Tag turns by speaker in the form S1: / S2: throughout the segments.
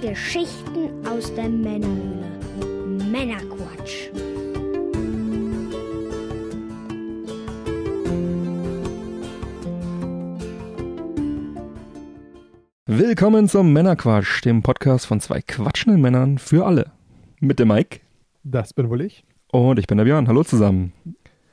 S1: Geschichten aus der Männerhöhle. Männerquatsch.
S2: Willkommen zum Männerquatsch, dem Podcast von zwei quatschenden Männern für alle. Mit dem Mike
S3: Das bin wohl ich.
S2: und ich bin der Björn. Hallo zusammen.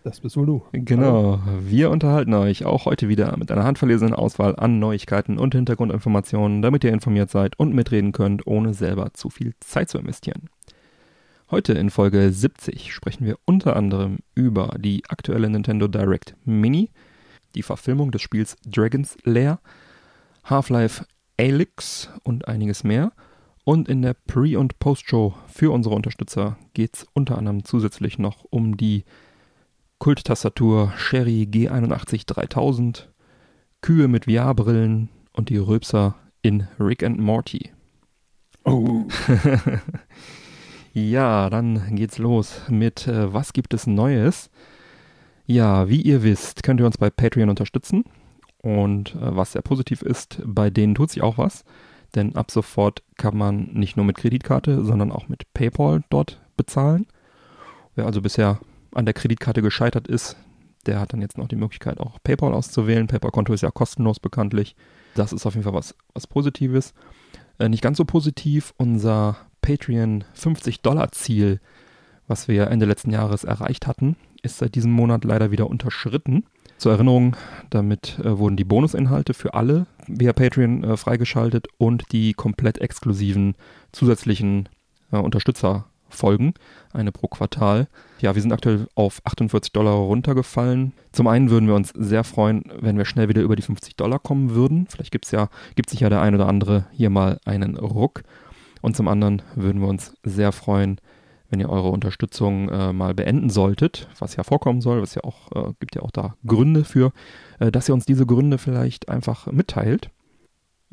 S3: Das bist wohl du.
S2: Genau, wir unterhalten euch auch heute wieder mit einer handverlesenen Auswahl an Neuigkeiten und Hintergrundinformationen, damit ihr informiert seid und mitreden könnt, ohne selber zu viel Zeit zu investieren. Heute in Folge 70 sprechen wir unter anderem über die aktuelle Nintendo Direct Mini, die Verfilmung des Spiels Dragon's Lair, Half-Life Alyx und einiges mehr. Und in der Pre- und Post-Show für unsere Unterstützer geht es unter anderem zusätzlich noch um die Kulttastatur Sherry G81 3000, Kühe mit VR-Brillen und die Rülpser in Rick and Morty.
S3: Oh.
S2: Ja, dann geht's los mit äh, Was gibt es Neues? Ja, wie ihr wisst, könnt ihr uns bei Patreon unterstützen. Und äh, was sehr positiv ist, bei denen tut sich auch was. Denn ab sofort kann man nicht nur mit Kreditkarte, sondern auch mit PayPal dort bezahlen. Wer also bisher an der Kreditkarte gescheitert ist, der hat dann jetzt noch die Möglichkeit, auch PayPal auszuwählen. PayPal-Konto ist ja kostenlos bekanntlich. Das ist auf jeden Fall was, was Positives. Äh, nicht ganz so positiv, unser Patreon 50-Dollar-Ziel, was wir Ende letzten Jahres erreicht hatten, ist seit diesem Monat leider wieder unterschritten. Zur Erinnerung, damit äh, wurden die Bonusinhalte für alle via Patreon äh, freigeschaltet und die komplett exklusiven zusätzlichen äh, Unterstützerfolgen, eine pro Quartal. Ja, wir sind aktuell auf 48 Dollar runtergefallen. Zum einen würden wir uns sehr freuen, wenn wir schnell wieder über die 50 Dollar kommen würden. Vielleicht gibt's ja, gibt sich ja der ein oder andere hier mal einen Ruck. Und zum anderen würden wir uns sehr freuen, wenn ihr eure Unterstützung äh, mal beenden solltet, was ja vorkommen soll, was ja auch, äh, gibt ja auch da Gründe für, äh, dass ihr uns diese Gründe vielleicht einfach mitteilt.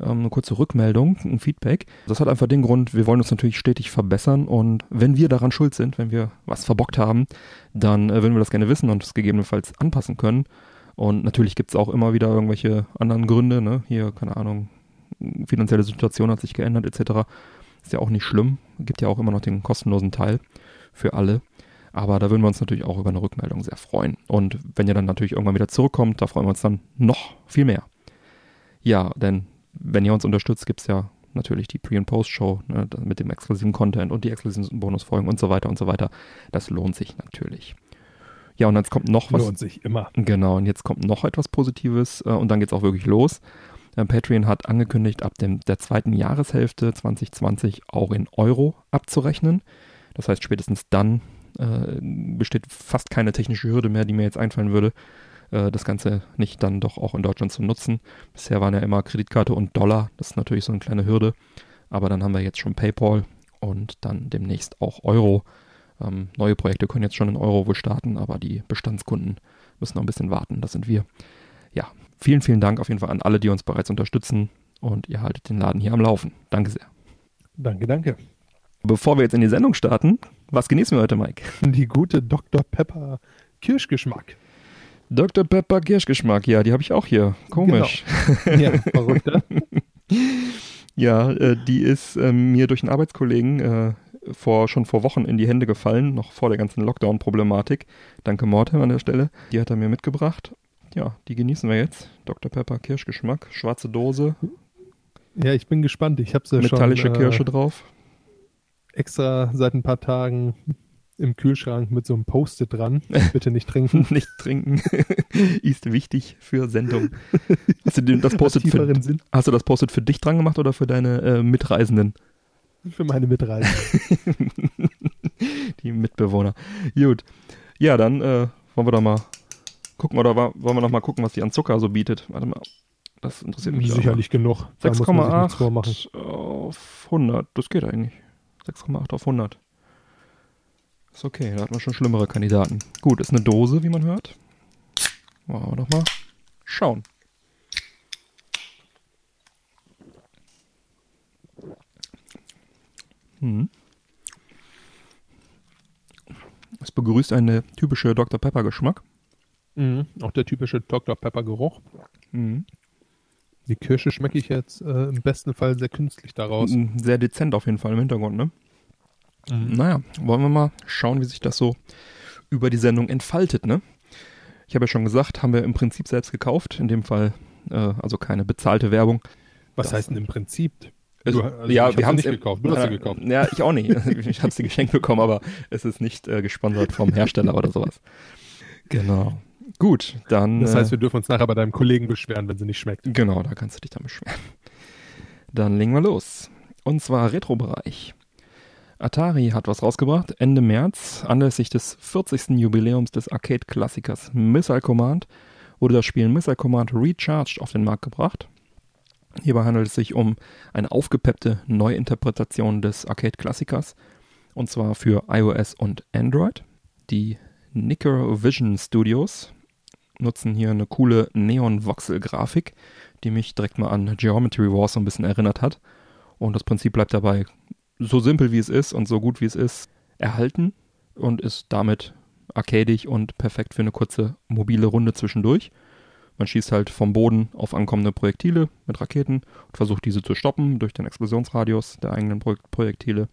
S2: Ähm, eine kurze Rückmeldung, ein Feedback. Das hat einfach den Grund, wir wollen uns natürlich stetig verbessern und wenn wir daran schuld sind, wenn wir was verbockt haben, dann äh, würden wir das gerne wissen und es gegebenenfalls anpassen können. Und natürlich gibt es auch immer wieder irgendwelche anderen Gründe, ne? Hier, keine Ahnung, finanzielle Situation hat sich geändert, etc. Ist ja auch nicht schlimm. Gibt ja auch immer noch den kostenlosen Teil für alle. Aber da würden wir uns natürlich auch über eine Rückmeldung sehr freuen. Und wenn ihr dann natürlich irgendwann wieder zurückkommt, da freuen wir uns dann noch viel mehr. Ja, denn wenn ihr uns unterstützt, gibt es ja natürlich die Pre- und Post-Show ne, mit dem exklusiven Content und die exklusiven Bonusfolgen und so weiter und so weiter. Das lohnt sich natürlich. Ja, und jetzt kommt noch was.
S3: Lohnt sich immer.
S2: Genau, und jetzt kommt noch etwas Positives äh, und dann geht's auch wirklich los. Äh, Patreon hat angekündigt, ab dem, der zweiten Jahreshälfte 2020 auch in Euro abzurechnen. Das heißt, spätestens dann äh, besteht fast keine technische Hürde mehr, die mir jetzt einfallen würde, äh, das Ganze nicht dann doch auch in Deutschland zu nutzen. Bisher waren ja immer Kreditkarte und Dollar, das ist natürlich so eine kleine Hürde. Aber dann haben wir jetzt schon PayPal und dann demnächst auch Euro. Ähm, neue Projekte können jetzt schon in Euro wohl starten, aber die Bestandskunden müssen noch ein bisschen warten. Das sind wir. Ja, vielen, vielen Dank auf jeden Fall an alle, die uns bereits unterstützen und ihr haltet den Laden hier am Laufen. Danke sehr.
S3: Danke, danke.
S2: Bevor wir jetzt in die Sendung starten, was genießen wir heute, Mike?
S3: Die gute Dr. Pepper Kirschgeschmack.
S2: Dr. Pepper Kirschgeschmack, ja, die habe ich auch hier. Komisch.
S3: Ja, verrückt, ne?
S2: Ja, äh, die ist ähm, mir durch einen Arbeitskollegen äh, vor, schon vor Wochen in die Hände gefallen, noch vor der ganzen Lockdown-Problematik. Danke Mortem an der Stelle. Die hat er mir mitgebracht. Ja, die genießen wir jetzt. Dr. Pepper Kirschgeschmack, schwarze Dose,
S3: Ja, ich bin gespannt. Ich habe sie
S2: metallische
S3: schon äh,
S2: Kirsche drauf.
S3: extra seit ein paar Tagen im Kühlschrank mit so einem Post-it dran. Bitte nicht trinken.
S2: Nicht trinken ist wichtig für Sendung. Hast du, das Post-it für,
S3: tieferen Sinn
S2: hast du das Post-it für dich dran gemacht oder für deine äh, Mitreisenden?
S3: für meine Mitreise.
S2: Die Mitbewohner. Gut. Ja, dann äh, wollen wir doch mal gucken, oder wollen wir noch mal gucken, was die an Zucker so bietet. Warte mal. Das interessiert mich.
S3: Sicherlich genug. Nichts vormachen.
S2: 6,8 auf 100. Das geht eigentlich. 6,8 auf 100. Ist okay, da hat man schon schlimmere Kandidaten. Gut, ist eine Dose, wie man hört. Wollen wir doch mal schauen. Hm. Es begrüßt eine typische Dr. Pepper Geschmack.
S3: Mhm. Auch der typische Dr. Pepper Geruch.
S2: Mhm.
S3: Die Kirsche schmecke ich jetzt äh, im besten Fall sehr künstlich daraus.
S2: Sehr dezent auf jeden Fall im Hintergrund, ne?
S3: Mhm.
S2: Naja, wollen wir mal schauen, wie sich das so über die Sendung entfaltet, ne? Ich habe ja schon gesagt, haben wir im Prinzip selbst gekauft, in dem Fall äh, also keine bezahlte Werbung.
S3: Was
S2: Das-
S3: heißt denn im Prinzip?
S2: Es-
S3: Du- also
S2: ja, wir haben
S3: nicht gekauft. Du hast sie gekauft.
S2: Ja, ich auch nicht. Ich habe sie geschenkt bekommen, aber es ist nicht äh, gesponsert vom Hersteller oder sowas. Genau. Gut, dann.
S3: Das heißt,
S2: äh,
S3: wir dürfen uns nachher bei deinem Kollegen beschweren, wenn sie nicht schmeckt.
S2: Genau, da kannst du dich dann beschweren. Dann legen wir los. Und zwar Retro-Bereich. Atari hat was rausgebracht. Ende März, anlässlich des 40. Jubiläums des Arcade-Klassikers Missile Command, wurde das Spiel Missile Command Recharged auf den Markt gebracht. Hierbei handelt es sich um eine aufgepeppte Neuinterpretation des Arcade-Klassikers. Und zwar für iOS und Android. Die Nicker Vision Studios nutzen hier eine coole Neon-Voxel-Grafik, die mich direkt mal an Geometry Wars so ein bisschen erinnert hat. Und das Prinzip bleibt dabei so simpel wie es ist und so gut wie es ist erhalten und ist damit arcadig und perfekt für eine kurze mobile Runde zwischendurch. Man schießt halt vom Boden auf ankommende Projektile mit Raketen und versucht diese zu stoppen durch den Explosionsradius der eigenen Pro Projektile.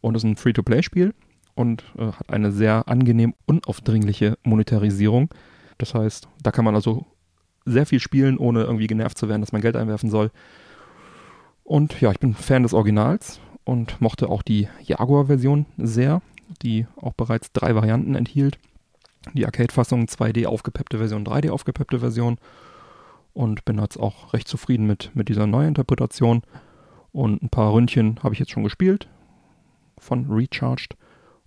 S2: Und ist ein Free-to-Play-Spiel und äh, hat eine sehr angenehm unaufdringliche Monetarisierung. Das heißt, da kann man also sehr viel spielen, ohne irgendwie genervt zu werden, dass man Geld einwerfen soll. Und ja, ich bin Fan des Originals und mochte auch die Jaguar-Version sehr, die auch bereits drei Varianten enthielt. Die Arcade-Fassung, 2D aufgepeppte Version, 3D aufgepeppte Version. Und bin jetzt auch recht zufrieden mit, mit dieser Neuinterpretation. Und ein paar Ründchen habe ich jetzt schon gespielt von Recharged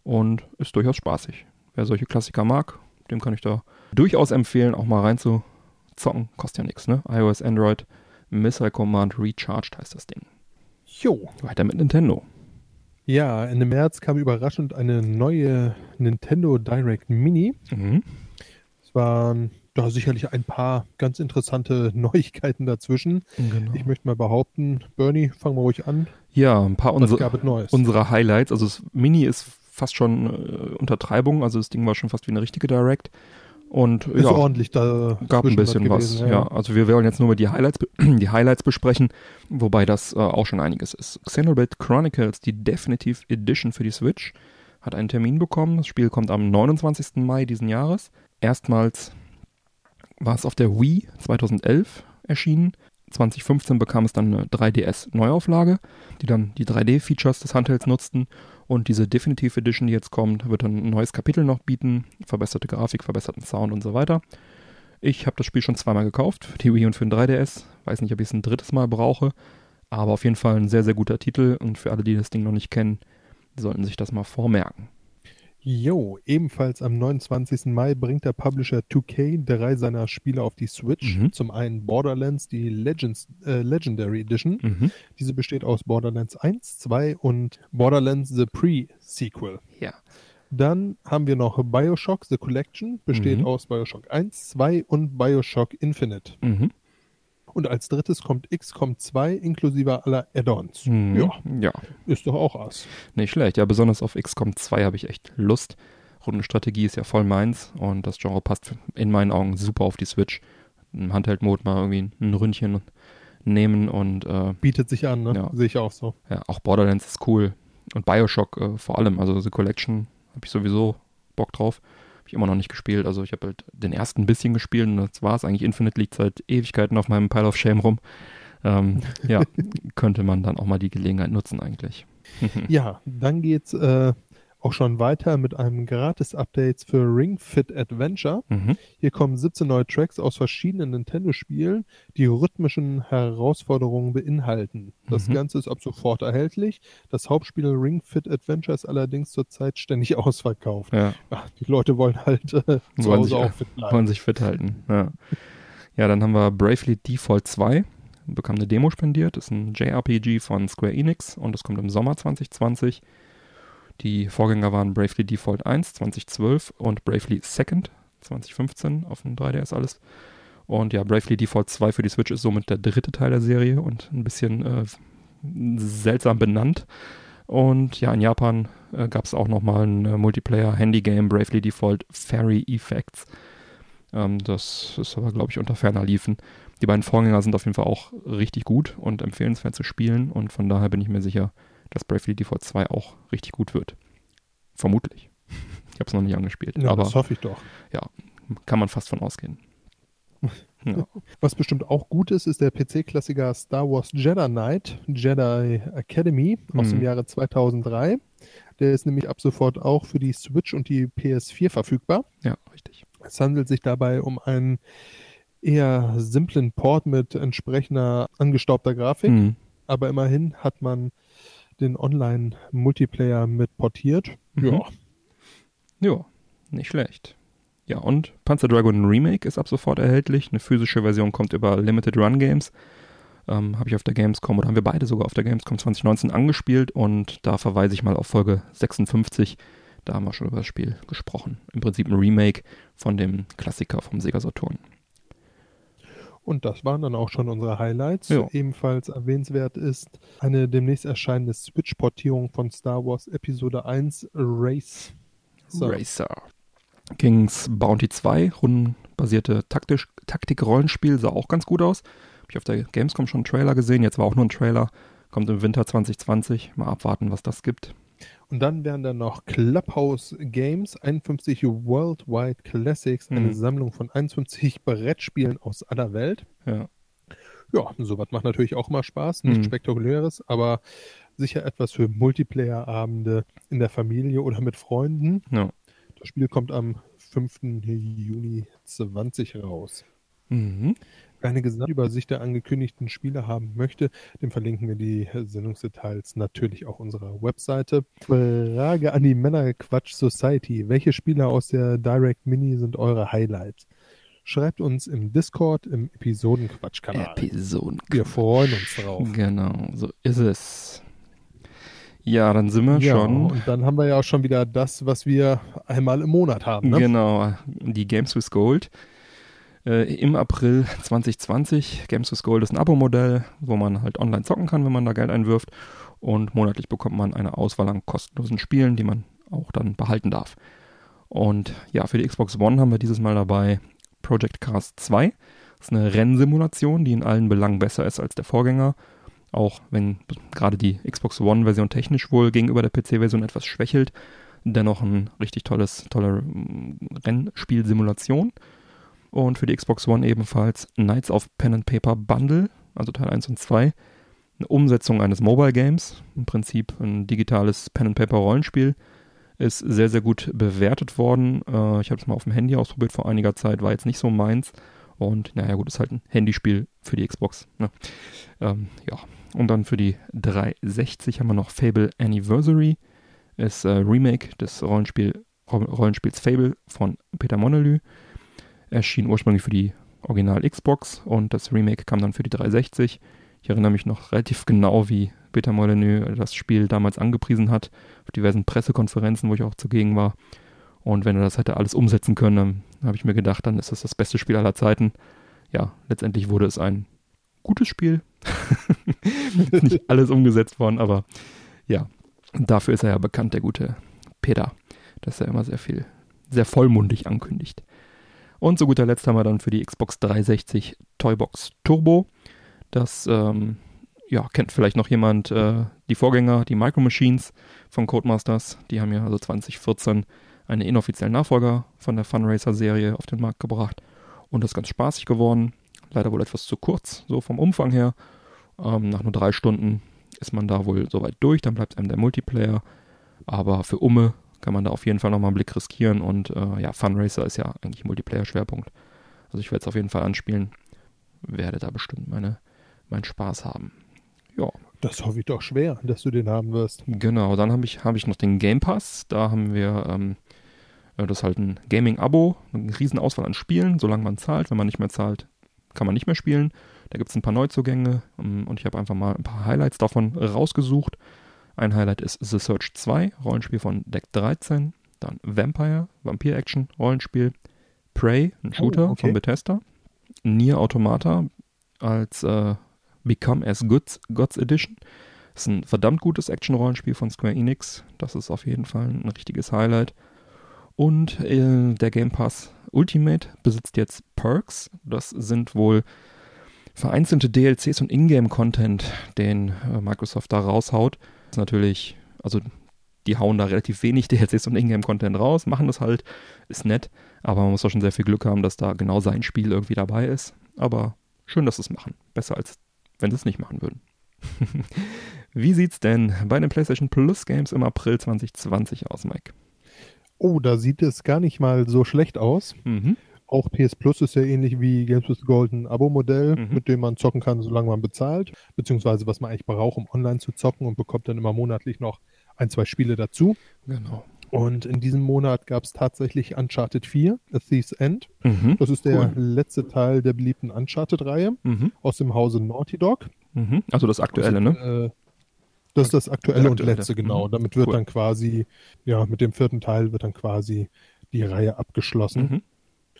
S2: und ist durchaus spaßig. Wer solche Klassiker mag, dem kann ich da durchaus empfehlen, auch mal reinzuzocken. Kostet ja nichts, ne? iOS, Android, Missile Command Recharged heißt das Ding.
S3: Jo.
S2: Weiter mit Nintendo.
S3: Ja, Ende März kam überraschend eine neue Nintendo Direct Mini.
S2: Mhm.
S3: Es waren da sicherlich ein paar ganz interessante Neuigkeiten dazwischen.
S2: Genau.
S3: Ich möchte mal behaupten, Bernie, fangen wir ruhig an.
S2: Ja, ein paar
S3: Was
S2: unser,
S3: gab es Neues?
S2: unserer Highlights. Also das Mini ist fast schon äh, Untertreibung, also das Ding war schon fast wie eine richtige Direct. Und
S3: ist
S2: ja,
S3: ordentlich da
S2: gab ein bisschen was.
S3: gewesen,
S2: ja. also wir wollen jetzt nur mal die Highlights, die Highlights besprechen, wobei das äh, auch schon einiges ist. Xenoblade Chronicles, die Definitive Edition für die Switch, hat einen Termin bekommen. Das Spiel kommt am 29. Mai diesen Jahres. Erstmals war es auf der Wii 2011 erschienen. 2015 bekam es dann eine 3DS-Neuauflage, die dann die 3D-Features des Handhelds nutzten. Und diese Definitive Edition, die jetzt kommt, wird dann ein neues Kapitel noch bieten. Verbesserte Grafik, verbesserten Sound und so weiter. Ich habe das Spiel schon zweimal gekauft, für die Wii und für den 3DS. Weiß nicht, ob ich es ein drittes Mal brauche. Aber auf jeden Fall ein sehr, sehr guter Titel. Und für alle, die das Ding noch nicht kennen, sollten sich das mal vormerken.
S3: Jo, ebenfalls am 29. Mai bringt der Publisher 2K drei seiner Spiele auf die Switch.
S2: Mhm.
S3: Zum einen Borderlands, die Legends, äh, Legendary Edition.
S2: Mhm.
S3: Diese besteht aus Borderlands 1, 2 und Borderlands The Pre-Sequel.
S2: Ja.
S3: Dann haben wir noch Bioshock The Collection, besteht
S2: Mhm.
S3: aus Bioshock 1, 2 und Bioshock Infinite.
S2: Mhm.
S3: Und als drittes kommt XCOM 2 inklusive aller Add-ons.
S2: Mhm.
S3: Ja,
S2: ja,
S3: ist doch auch Ass.
S2: nicht schlecht. Ja, besonders auf XCOM 2 habe ich echt Lust. Rundenstrategie ist ja voll meins und das Genre passt in meinen Augen super auf die Switch. Im Handheld-Mode mal irgendwie ein Ründchen nehmen und äh,
S3: Bietet sich an, ne?
S2: Ja.
S3: Sehe ich auch so.
S2: ja, auch Borderlands ist cool. Und Bioshock äh, vor allem, also The Collection habe ich sowieso Bock drauf. Habe ich immer noch nicht gespielt. Also ich habe halt den ersten ein bisschen gespielt und das war es eigentlich. Infinite liegt seit Ewigkeiten auf meinem Pile of Shame rum. Ähm, ja, könnte man dann auch mal die Gelegenheit nutzen eigentlich.
S3: Ja, dann geht's äh, auch schon weiter mit einem Gratis-Update für Ring Fit Adventure.
S2: Mhm.
S3: Hier kommen 17 neue Tracks aus verschiedenen Nintendo-Spielen, die rhythmischen Herausforderungen beinhalten. Das
S2: Mhm.
S3: Ganze ist ab sofort erhältlich. Das Hauptspiel Ring Fit Adventure ist allerdings zurzeit ständig ausverkauft.
S2: Ja,
S3: Ach, die Leute wollen halt äh, zu
S2: Wollen
S3: Hause
S2: sich-
S3: auch fit bleiben.
S2: wollen sich fit halten. Ja. ja, dann haben wir Bravely Default 2. Bekam eine Demo spendiert. Ist ein JRPG von Square Enix und das kommt im Sommer 2020. Die Vorgänger waren Bravely Default 1 2012 und Bravely Second 2015 auf dem 3DS alles. Und ja, Bravely Default 2 für die Switch ist somit der dritte Teil der Serie und ein bisschen äh, seltsam benannt. Und ja, in Japan äh, gab es auch nochmal ein äh, Multiplayer-Handy-Game, Bravely Default Fairy Effects. Ähm, das ist aber, glaube ich, unter ferner liefen. die beiden Vorgänger sind auf jeden Fall auch richtig gut und empfehlenswert zu spielen und von daher bin ich mir sicher, dass Bravely Default 2 auch richtig gut wird. Vermutlich. Ich habe es noch nicht angespielt.
S3: Ja,
S2: aber
S3: das hoffe ich doch.
S2: ja, kann man fast von ausgehen. Ja.
S3: Was bestimmt auch gut ist, ist der PC-Klassiker Star Wars Jedi Knight, Jedi Academy aus
S2: Mhm.
S3: dem Jahre 2003. Der ist nämlich ab sofort auch für die Switch und die PS4 verfügbar.
S2: ja, richtig.
S3: Es handelt sich dabei um einen eher simplen Port mit entsprechender angestaubter Grafik,
S2: Mhm.
S3: aber immerhin hat man den Online-Multiplayer mit portiert.
S2: Mhm.
S3: Ja,
S2: Ja, nicht schlecht. Ja, und Panzer Dragon Remake ist ab sofort erhältlich. Eine physische Version kommt über Limited Run Games. Ähm, Habe ich auf der Gamescom oder haben wir beide sogar auf der Gamescom 2019 angespielt und da verweise ich mal auf Folge 56. Da haben wir schon über das Spiel gesprochen. Im Prinzip ein Remake von dem Klassiker vom Sega Saturn.
S3: Und das waren dann auch schon unsere Highlights.
S2: Ja.
S3: Ebenfalls erwähnenswert ist eine demnächst erscheinende Switch-Portierung von Star Wars Episode 1 Race. So.
S2: Racer. Kings Bounty 2, rundenbasierte Taktik-Rollenspiel, sah auch ganz gut aus. Habe ich auf der Gamescom schon einen Trailer gesehen, jetzt war auch nur ein Trailer. Kommt im Winter 2020. Mal abwarten, was das gibt.
S3: Und dann wären da noch Clubhouse Games, 51 Worldwide Classics, eine
S2: Mhm.
S3: Sammlung von 51 Brettspielen aus aller Welt.
S2: Ja,
S3: Ja, sowas macht natürlich auch mal Spaß. Nichts
S2: Mhm.
S3: Spektakuläres, aber sicher etwas für Multiplayer-Abende in der Familie oder mit Freunden.
S2: ja.
S3: Das Spiel kommt am 5. Juni 20 raus.
S2: Mhm.
S3: Eine Gesamtübersicht der angekündigten Spiele haben möchte, dem verlinken wir die Sendungsdetails natürlich auf unserer Webseite. Frage an die Männerquatsch Society. Welche Spiele aus der Direct Mini sind eure Highlights? Schreibt uns im Discord im Episodenquatsch-Kanal.
S2: Episoden.
S3: wir freuen uns drauf.
S2: Genau, so ist es. Ja, dann sind wir
S3: Ja,
S2: schon.
S3: und dann haben wir ja auch schon wieder das, was wir einmal im Monat haben. Ne?
S2: Genau, die Games with Gold. Äh, Im April 2020. Games with Gold ist ein Abo-Modell, wo man halt online zocken kann, wenn man da Geld einwirft. Und monatlich bekommt man eine Auswahl an kostenlosen Spielen, die man auch dann behalten darf. Und ja, für die Xbox One haben wir dieses Mal dabei Project Cars 2. Das ist eine Rennsimulation, die in allen Belangen besser ist als der Vorgänger. Auch wenn gerade die Xbox One-Version technisch wohl gegenüber der PC-Version etwas schwächelt. Dennoch ein richtig tolles, tolle mm, Rennspielsimulation. Und für die Xbox One ebenfalls Knights of Pen and Paper Bundle, also Teil 1 und 2. Eine Umsetzung eines Mobile Games, im Prinzip ein digitales Pen and Paper Rollenspiel. Ist sehr, sehr gut bewertet worden. Äh, ich habe es mal auf dem Handy ausprobiert vor einiger Zeit, war jetzt nicht so meins. Und naja, gut, ist halt ein Handyspiel für die Xbox. Ne? Ähm, ja. Und dann für die 360 haben wir noch Fable Anniversary. Ist äh, Remake des Rollenspiel, Rollenspiels Fable von Peter Monelü. Erschien ursprünglich für die Original Xbox und das Remake kam dann für die 360. Ich erinnere mich noch relativ genau, wie Peter Molyneux das Spiel damals angepriesen hat, auf diversen Pressekonferenzen, wo ich auch zugegen war. Und wenn er das hätte alles umsetzen können, dann habe ich mir gedacht, dann ist das das beste Spiel aller Zeiten. Ja, letztendlich wurde es ein gutes Spiel. ist nicht alles umgesetzt worden, aber ja, dafür ist er ja bekannt, der gute Peter, dass er immer sehr viel, sehr vollmundig ankündigt. Und zu guter Letzt haben wir dann für die Xbox 360 Toybox Turbo. Das ähm, ja, kennt vielleicht noch jemand äh, die Vorgänger, die Micro Machines von Codemasters. Die haben ja also 2014 einen inoffiziellen Nachfolger von der Funracer-Serie auf den Markt gebracht. Und das ist ganz spaßig geworden. Leider wohl etwas zu kurz, so vom Umfang her. Ähm, nach nur drei Stunden ist man da wohl soweit durch, dann bleibt einem der Multiplayer. Aber für Umme kann man da auf jeden Fall nochmal einen Blick riskieren. Und äh, ja, Funracer ist ja eigentlich Multiplayer-Schwerpunkt. Also ich werde es auf jeden Fall anspielen. Werde da bestimmt meine, meinen Spaß haben. Ja.
S3: Das hoffe ich doch schwer, dass du den haben wirst.
S2: Genau, dann habe ich, hab ich noch den Game Pass. Da haben wir, ähm, das ist halt ein Gaming-Abo, eine riesen Auswahl an Spielen, solange man zahlt. Wenn man nicht mehr zahlt, kann man nicht mehr spielen. Da gibt es ein paar Neuzugänge ähm, und ich habe einfach mal ein paar Highlights davon rausgesucht. Ein Highlight ist The Search 2, Rollenspiel von Deck 13. Dann Vampire, Vampir-Action, Rollenspiel. Prey, ein Shooter
S3: Oh, okay.
S2: von Bethesda. Nier Automata als äh, Become as Goods, Gods Edition. ist ein verdammt gutes Action-Rollenspiel von Square Enix. Das ist auf jeden Fall ein richtiges Highlight. Und äh, der Game Pass Ultimate besitzt jetzt Perks. Das sind wohl vereinzelte DLCs und Ingame-Content, den äh, Microsoft da raushaut. Ist natürlich, also die hauen da relativ wenig DLCs und Ingame-Content raus, machen das halt, ist nett, aber man muss doch schon sehr viel Glück haben, dass da genau sein Spiel irgendwie dabei ist. Aber schön, dass sie es machen. Besser als wenn sie es nicht machen würden. Wie sieht's denn bei den PlayStation Plus Games im April 2020 aus, Mike?
S3: Oh, da sieht es gar nicht mal so schlecht aus.
S2: Mhm.
S3: Auch PS Plus ist ja ähnlich wie Games with Gold ein Abo-Modell,
S2: Mhm.
S3: mit dem man zocken kann, solange man bezahlt, beziehungsweise was man eigentlich braucht, um online zu zocken und bekommt dann immer monatlich noch ein, zwei Spiele dazu.
S2: Genau.
S3: Und in diesem Monat gab es tatsächlich Uncharted 4, A Thief's End.
S2: Mhm.
S3: Das ist der
S2: Cool.
S3: letzte Teil der beliebten Uncharted-Reihe
S2: Mhm.
S3: aus dem Hause Naughty Dog.
S2: Mhm. Also das aktuelle, ne?
S3: Äh, das ist das aktuelle und letzte, genau.
S2: Mhm.
S3: Damit wird
S2: Cool.
S3: dann quasi, ja, mit dem vierten Teil wird dann quasi die Reihe abgeschlossen.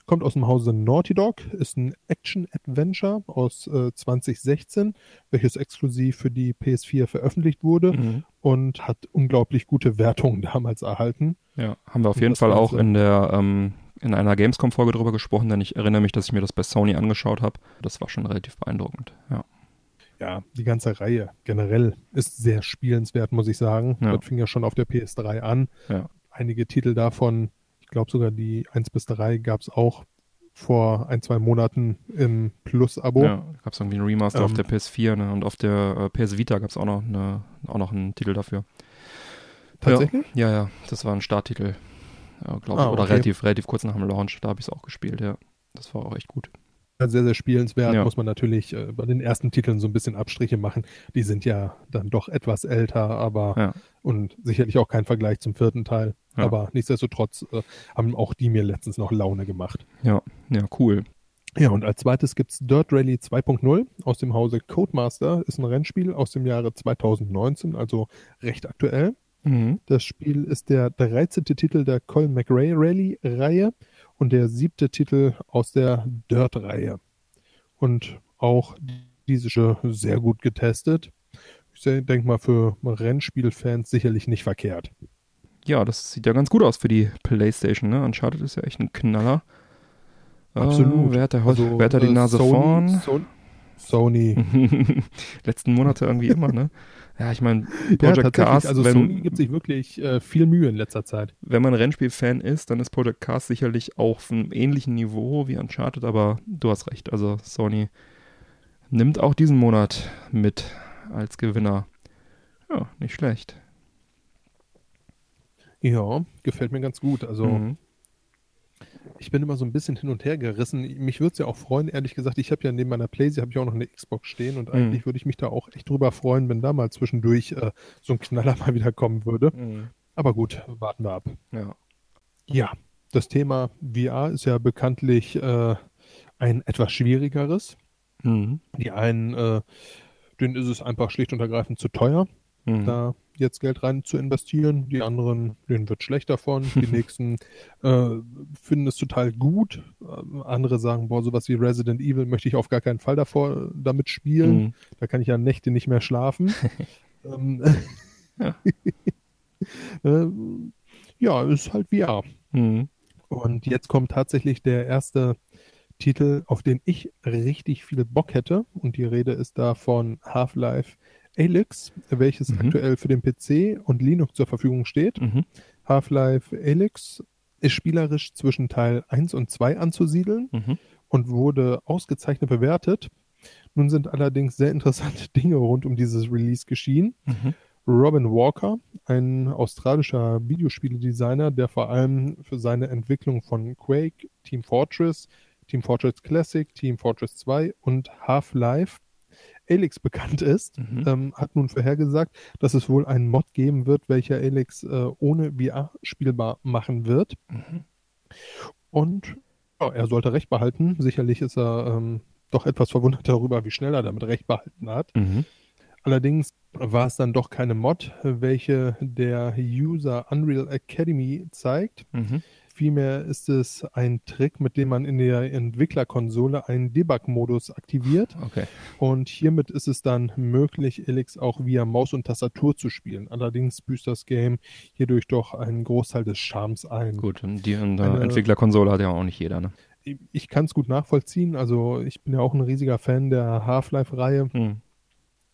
S3: Kommt aus dem Hause Naughty Dog, ist ein Action-Adventure aus äh, 2016, welches exklusiv für die PS4 veröffentlicht wurde
S2: Mhm.
S3: und hat unglaublich gute Wertungen damals erhalten.
S2: Ja, haben wir auf
S3: Und
S2: jeden Fall auch in der ähm, in einer Gamescom-Folge drüber gesprochen, denn ich erinnere mich, dass ich mir das bei Sony angeschaut habe. Das war schon relativ beeindruckend. Ja.
S3: Ja, die ganze Reihe generell ist sehr spielenswert, muss ich sagen.
S2: Ja.
S3: Das fing ja schon auf der PS3 an.
S2: Ja.
S3: Einige Titel davon, glaube sogar die 1 bis 3 gab es auch vor ein, zwei Monaten im Plus-Abo.
S2: Ja, gab es irgendwie ein Remaster auf
S3: Ähm.
S2: der PS4 ne? und auf der äh, PS Vita gab es auch noch eine, auch noch einen Titel dafür.
S3: Tatsächlich?
S2: Ja, ja, das war ein Starttitel. Ja, glaub,
S3: Ah,
S2: Oder
S3: okay.
S2: relativ, relativ kurz nach dem Launch, da habe ich es auch gespielt, ja. Das war auch echt gut.
S3: Sehr, sehr spielenswert.
S2: Ja.
S3: Muss man natürlich äh, bei den ersten Titeln so ein bisschen Abstriche machen. Die sind ja dann doch etwas älter, aber
S2: Ja.
S3: und sicherlich auch kein Vergleich zum vierten Teil.
S2: Ja.
S3: Aber nichtsdestotrotz äh, haben auch die mir letztens noch Laune gemacht.
S2: Ja, ja, cool.
S3: Ja, und als zweites gibt's Dirt Rally 2.0 aus dem Hause Codemaster. Ist ein Rennspiel aus dem Jahre 2019, also recht aktuell.
S2: Mhm.
S3: Das Spiel ist der 13. Titel der Colin McRae Rally Reihe und der siebte Titel aus der Dirt Reihe. Und auch diese schon sehr gut getestet. Ich denke mal für Rennspielfans sicherlich nicht verkehrt.
S2: Ja, das sieht ja ganz gut aus für die Playstation, ne? Uncharted ist ja echt ein Knaller.
S3: Absolut.
S2: Äh, wer hat da,
S3: Also,
S2: wer hat da die
S3: äh,
S2: Nase
S3: Sony,
S2: vorn?
S3: Son- Sony.
S2: Letzten Monate irgendwie immer, ne? Ja, ich meine,
S3: Ja,
S2: Project
S3: tatsächlich.
S2: Cars,
S3: Also
S2: wenn,
S3: Sony gibt sich wirklich äh, viel Mühe in letzter Zeit.
S2: wenn man Rennspiel-Fan ist, dann ist Project Cars sicherlich auch auf einem ähnlichen Niveau wie Uncharted, aber du hast recht. Also Sony nimmt auch diesen Monat mit als Gewinner. Ja, nicht schlecht.
S3: Ja, gefällt mir ganz gut. Also
S2: Mhm.
S3: Ich bin immer so ein bisschen hin und her gerissen. Mich würde es ja auch freuen, ehrlich gesagt, ich habe ja neben meiner Playsee habe ich auch noch eine Xbox stehen und
S2: Mhm.
S3: eigentlich würde ich mich da auch echt drüber freuen, wenn da mal zwischendurch äh, so ein Knaller mal wieder kommen würde.
S2: Mhm.
S3: Aber gut, warten wir ab.
S2: Ja.
S3: Ja, das Thema VR ist ja bekanntlich äh, ein etwas schwierigeres.
S2: Mhm.
S3: Die einen, äh, denen ist es einfach schlicht und ergreifend zu teuer.
S2: Mhm.
S3: da jetzt Geld rein zu investieren. Die anderen, denen wird schlecht davon. Die nächsten äh, finden es total gut. Äh, andere sagen, boah, sowas wie Resident Evil möchte ich auf gar keinen Fall davor damit spielen.
S2: Mhm.
S3: Da kann ich ja Nächte nicht mehr schlafen. ähm,
S2: Ja.
S3: äh, ja, ist halt VR.
S2: Mhm.
S3: Und jetzt kommt tatsächlich der erste Titel, auf den ich richtig viel Bock hätte. Und die Rede ist da von Half-Life Alyx, welches
S2: Mhm.
S3: aktuell für den PC und Linux zur Verfügung steht.
S2: Mhm.
S3: Half-Life Alyx ist spielerisch zwischen Teil 1 und 2 anzusiedeln
S2: Mhm.
S3: und wurde ausgezeichnet bewertet. Nun sind allerdings sehr interessante Dinge rund um dieses Release geschehen.
S2: Mhm.
S3: Robin Walker, ein australischer Videospieledesigner, der vor allem für seine Entwicklung von Quake, Team Fortress, Team Fortress Classic, Team Fortress 2 und Half-Life Alyx bekannt ist,
S2: Mhm.
S3: ähm, hat nun vorhergesagt, dass es wohl einen Mod geben wird, welcher Alyx äh, ohne VR spielbar machen wird.
S2: Mhm.
S3: Und ja, er sollte Recht behalten. Sicherlich ist er ähm, doch etwas verwundert darüber, wie schnell er damit Recht behalten hat.
S2: Mhm.
S3: Allerdings war es dann doch keine Mod, welche der User Unreal Academy zeigt.
S2: Mhm.
S3: Vielmehr ist es ein Trick, mit dem man in der Entwicklerkonsole einen Debug-Modus aktiviert.
S2: Okay.
S3: Und hiermit ist es dann möglich, Elix auch via Maus und Tastatur zu spielen. Allerdings büßt das Game hierdurch doch einen Großteil des Charmes ein.
S2: Gut, und die und,
S3: Eine-
S2: Entwicklerkonsole hat ja auch nicht jeder, ne?
S3: ich kann es gut nachvollziehen. Also ich bin ja auch ein riesiger Fan der Half-Life-Reihe
S2: Hm.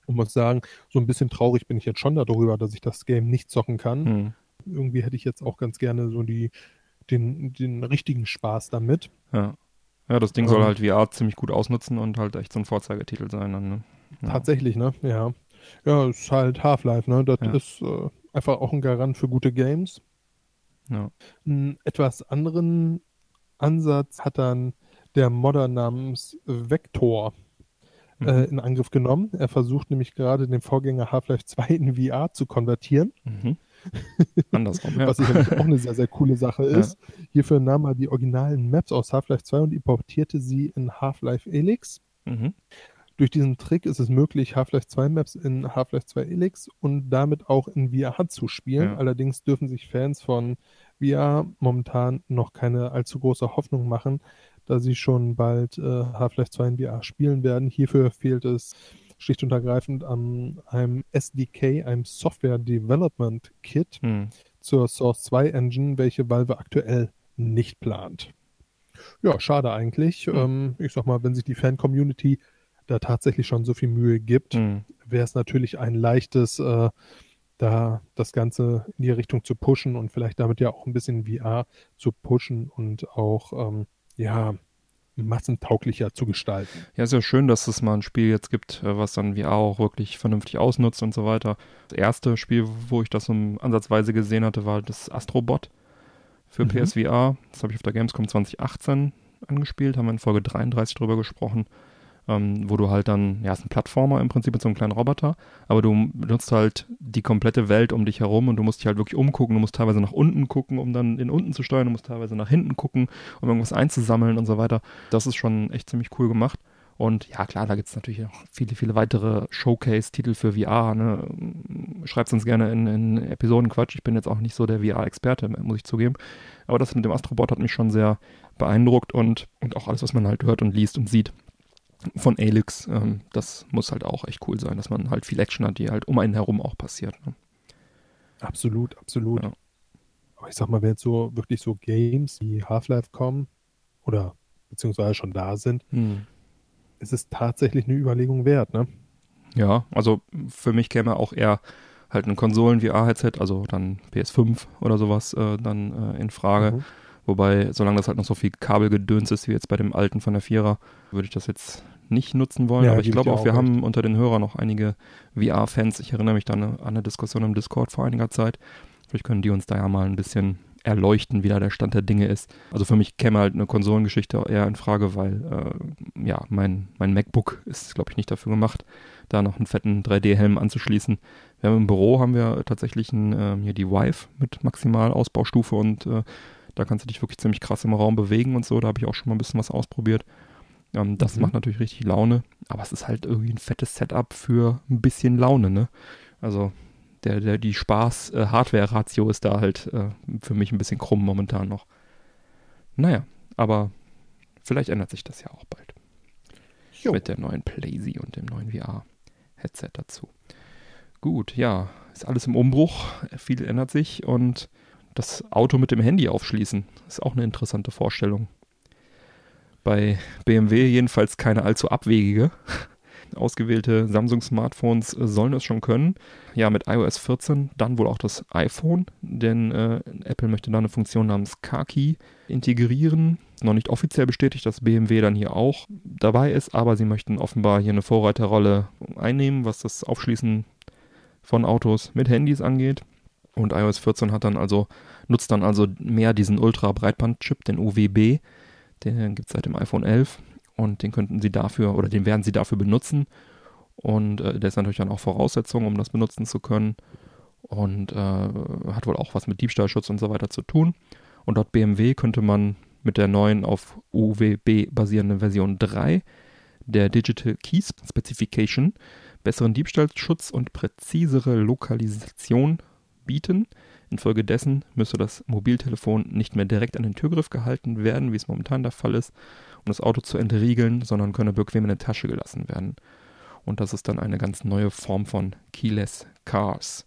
S3: und muss sagen, so ein bisschen traurig bin ich jetzt schon darüber, dass ich das Game nicht zocken kann.
S2: Hm.
S3: Irgendwie hätte ich jetzt auch ganz gerne so die, den, den richtigen Spaß damit.
S2: Ja. Ja, das Ding soll
S3: Ähm.
S2: halt VR ziemlich gut ausnutzen und halt echt so ein Vorzeigetitel sein. Dann, ne? ja.
S3: Tatsächlich, ne? Ja. Ja, es ist halt Half-Life, ne? Das
S2: Ja.
S3: ist äh, einfach auch ein Garant für gute Games.
S2: Ja.
S3: Einen etwas anderen Ansatz hat dann der Modder namens Vector
S2: Mhm.
S3: äh, in Angriff genommen. Er versucht nämlich gerade den Vorgänger Half-Life 2 in VR zu konvertieren,
S2: Mhm. Andersrum, ja.
S3: was sicherlich auch eine sehr, sehr coole Sache ist. Hierfür nahm er die originalen Maps aus Half-Life 2 und importierte sie in Half-Life Elix.
S2: Mhm.
S3: Durch diesen Trick ist es möglich, Half-Life 2 Maps in Half-Life 2 Elix und damit auch in VR zu spielen.
S2: Ja.
S3: Allerdings dürfen sich Fans von VR momentan noch keine allzu große Hoffnung machen, da sie schon bald äh, Half-Life 2 in VR spielen werden. Hierfür fehlt es schlicht und ergreifend an einem SDK, einem Software Development Kit
S2: Hm.
S3: zur Source 2 Engine, welche Valve aktuell nicht plant. Ja, schade eigentlich.
S2: Hm.
S3: Ähm, ich sag mal, wenn sich die Fan-Community da tatsächlich schon so viel Mühe gibt,
S2: Hm.
S3: wäre es natürlich ein leichtes, äh, da das Ganze in die Richtung zu pushen und vielleicht damit ja auch ein bisschen VR zu pushen und auch ähm, ja massentauglicher zu gestalten.
S2: Ja, ist ja schön, dass es mal ein Spiel jetzt gibt, äh, was dann VR auch wirklich vernünftig ausnutzt und so weiter. Das erste Spiel, wo ich das so ansatzweise gesehen hatte, war das Astrobot für
S3: Mhm.
S2: PSVR. Das habe ich auf der Gamescom 2018 angespielt, haben wir in Folge 33 drüber gesprochen, ähm, wo du halt dann, ja, ist ein Plattformer im Prinzip mit so einem kleinen Roboter, aber du benutzt halt die komplette Welt um dich herum und du musst dich halt wirklich umgucken, du musst teilweise nach unten gucken, um dann in unten zu steuern, du musst teilweise nach hinten gucken, um irgendwas einzusammeln und so weiter. Das ist schon echt ziemlich cool gemacht. Und ja, klar, da gibt es natürlich noch viele, viele weitere Showcase-Titel für VR. Ne? Schreibt uns gerne in, in Episodenquatsch. Ich bin jetzt auch nicht so der VR-Experte, muss ich zugeben. Aber das mit dem Astrobot hat mich schon sehr beeindruckt und, und auch alles, was man halt hört und liest und sieht von Alix, ähm, das muss halt auch echt cool sein, dass man halt viel Action hat, die halt um einen herum auch passiert. Ne?
S3: Absolut, absolut.
S2: Ja.
S3: Aber ich sag mal, wenn jetzt so wirklich so Games wie Half-Life kommen oder beziehungsweise schon da sind,
S2: Hm.
S3: ist es tatsächlich eine Überlegung wert, ne?
S2: Ja, also für mich käme auch eher halt ein Konsolen-VR-Headset, also dann PS5 oder sowas, äh, dann äh, in Frage.
S3: Mhm.
S2: Wobei, solange das halt noch so viel Kabelgedöns ist wie jetzt bei dem alten von der Vierer, würde ich das jetzt nicht nutzen wollen.
S3: Ja,
S2: Aber ich glaube auch,
S3: auch
S2: wir
S3: recht.
S2: haben unter den Hörern noch einige VR-Fans. Ich erinnere mich da an eine Diskussion im Discord vor einiger Zeit. Vielleicht können die uns da ja mal ein bisschen erleuchten, wie da der Stand der Dinge ist. Also für mich käme halt eine Konsolengeschichte eher in Frage, weil äh, ja, mein, mein MacBook ist, glaube ich, nicht dafür gemacht, da noch einen fetten 3D-Helm anzuschließen. Wir haben im Büro haben wir tatsächlich ein, ähm, hier die Vive mit Maximalausbaustufe und äh, da kannst du dich wirklich ziemlich krass im Raum bewegen und so. Da habe ich auch schon mal ein bisschen was ausprobiert. Ähm, das
S3: Mhm.
S2: macht natürlich richtig Laune, aber es ist halt irgendwie ein fettes Setup für ein bisschen Laune, ne? Also der, der, die Spaß-Hardware-Ratio ist da halt äh, für mich ein bisschen krumm momentan noch. Naja, aber vielleicht ändert sich das ja auch bald.
S3: Jo.
S2: Mit der neuen Playsee und dem neuen VR-Headset dazu. Gut, ja, ist alles im Umbruch, viel ändert sich und das Auto mit dem Handy aufschließen ist auch eine interessante Vorstellung. Bei BMW jedenfalls keine allzu abwegige. Ausgewählte Samsung-Smartphones sollen es schon können. Ja, mit iOS 14 dann wohl auch das iPhone, denn äh, Apple möchte da eine Funktion namens Car Key integrieren. Noch nicht offiziell bestätigt, dass BMW dann hier auch dabei ist, aber sie möchten offenbar hier eine Vorreiterrolle einnehmen, was das Aufschließen von Autos mit Handys angeht. Und iOS 14 hat dann also, nutzt dann also mehr diesen Ultra-Breitband-Chip, den UWB. Den gibt es seit dem iPhone 11 und den könnten sie dafür oder den werden sie dafür benutzen. Und äh, der ist natürlich dann auch Voraussetzung, um das benutzen zu können. Und äh, hat wohl auch was mit Diebstahlschutz und so weiter zu tun. Und dort BMW könnte man mit der neuen auf UWB basierenden Version 3 der Digital Keys Specification besseren Diebstahlschutz und präzisere Lokalisation bieten. Infolgedessen müsste das Mobiltelefon nicht mehr direkt an den Türgriff gehalten werden, wie es momentan der Fall ist, um das Auto zu entriegeln, sondern könne bequem in der Tasche gelassen werden. Und das ist dann eine ganz neue Form von Keyless Cars.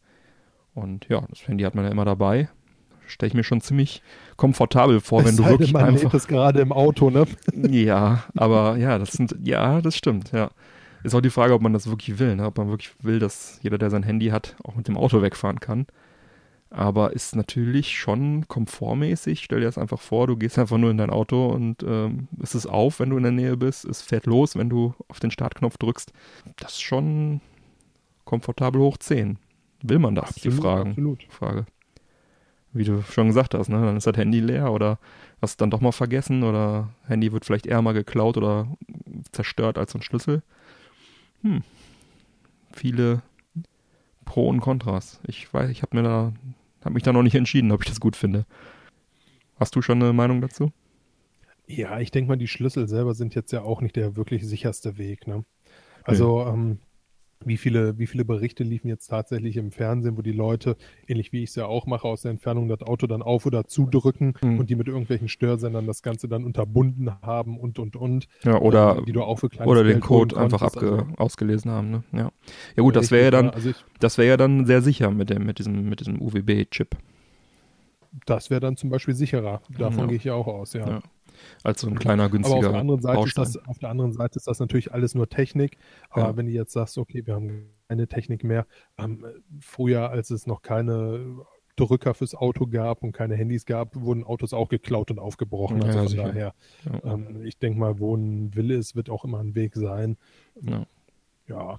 S2: Und ja, das Handy hat man ja immer dabei. stelle ich mir schon ziemlich komfortabel vor, wenn du wirklich
S3: man
S2: einfach.
S3: es gerade im Auto, ne?
S2: Ja, aber ja, das sind, ja, das stimmt, ja. Ist auch die Frage, ob man das wirklich will, ne? ob man wirklich will, dass jeder, der sein Handy hat, auch mit dem Auto wegfahren kann. Aber ist natürlich schon komfortmäßig. Stell dir das einfach vor, du gehst einfach nur in dein Auto und ähm, es ist auf, wenn du in der Nähe bist. Es fährt los, wenn du auf den Startknopf drückst. Das ist schon komfortabel hoch 10. Will man das? die Fragen.
S3: absolut.
S2: Frage. Wie du schon gesagt hast, ne? Dann ist das Handy leer oder hast dann doch mal vergessen oder Handy wird vielleicht eher mal geklaut oder zerstört als so ein Schlüssel. Hm. Viele Pro und Kontras. Ich weiß, ich habe mir da, habe mich da noch nicht entschieden, ob ich das gut finde. Hast du schon eine Meinung dazu?
S3: Ja, ich denke mal, die Schlüssel selber sind jetzt ja auch nicht der wirklich sicherste Weg. Ne? Also ähm, wie viele, wie viele Berichte liefen jetzt tatsächlich im Fernsehen, wo die Leute, ähnlich wie ich es ja auch mache, aus der Entfernung das Auto dann auf oder zudrücken
S2: Mhm.
S3: und die mit irgendwelchen Störsendern das Ganze dann unterbunden haben und und und.
S2: Ja, oder,
S3: ähm, die du auch für kleines
S2: oder den
S3: Geld holen
S2: Code einfach abge
S3: Also,
S2: ausgelesen haben, ne? Ja. Ja gut, das wäre ja dann?
S3: Also ich,
S2: das wäre ja dann sehr sicher mit dem, mit diesem, mit diesem UWB-Chip.
S3: das wäre dann zum Beispiel sicherer. Davon
S2: Ja.
S3: gehe ich ja auch aus, ja.
S2: Ja. Als so ein kleiner,
S3: Aber
S2: günstiger
S3: auf der anderen Seite ist das, auf der anderen Seite ist das natürlich alles nur Technik. Aber
S2: Ja.
S3: wenn du jetzt sagst, okay, wir haben keine Technik mehr, ähm, früher, als es noch keine Drücker fürs Auto gab und keine Handys gab, wurden Autos auch geklaut und aufgebrochen.
S2: Ja,
S3: also von
S2: sicher.
S3: daher,
S2: Ja.
S3: ähm, ich denke mal, wo ein Wille ist, wird auch immer ein Weg sein.
S2: Ja.
S3: Ja,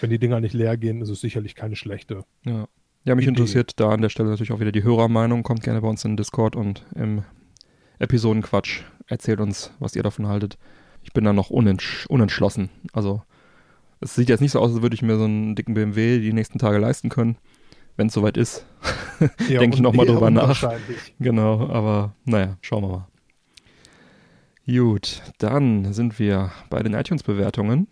S3: wenn die Dinger nicht leer gehen, ist es sicherlich keine schlechte.
S2: Ja. Ja, mich
S3: Idee.
S2: interessiert da an der Stelle natürlich auch wieder die Hörermeinung. Kommt gerne bei uns in den Discord und im Episodenquatsch erzählt uns, was ihr davon haltet. Ich bin da noch unentsch unentschlossen. Also, es sieht jetzt nicht so aus, als würde ich mir so einen dicken BMW die nächsten Tage leisten können. Wenn es soweit ist.
S3: Ja,
S2: Denk ich
S3: und
S2: noch mal
S3: eher
S2: drüber nach. Genau, aber naja, schauen wir mal. Gut, dann sind wir bei den iTunes-Bewertungen.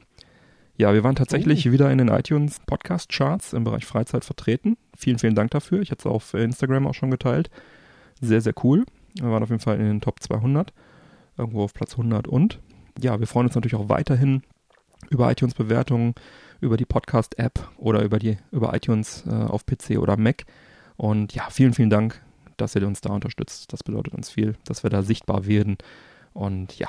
S2: Ja, wir waren tatsächlich wieder in den iTunes Podcast-Charts im Bereich Freizeit vertreten. Vielen, vielen Dank dafür. Ich hatte es auf Instagram auch schon geteilt. Sehr, sehr cool. Wir waren auf jeden Fall in den Top 200. Irgendwo auf Platz 100 und. Ja, wir freuen uns natürlich auch weiterhin über iTunes-Bewertungen, über die Podcast-App oder über, die, über iTunes äh, auf PC oder Mac. Und ja, vielen, vielen Dank, dass ihr uns da unterstützt. Das bedeutet uns viel, dass wir da sichtbar werden. Und ja,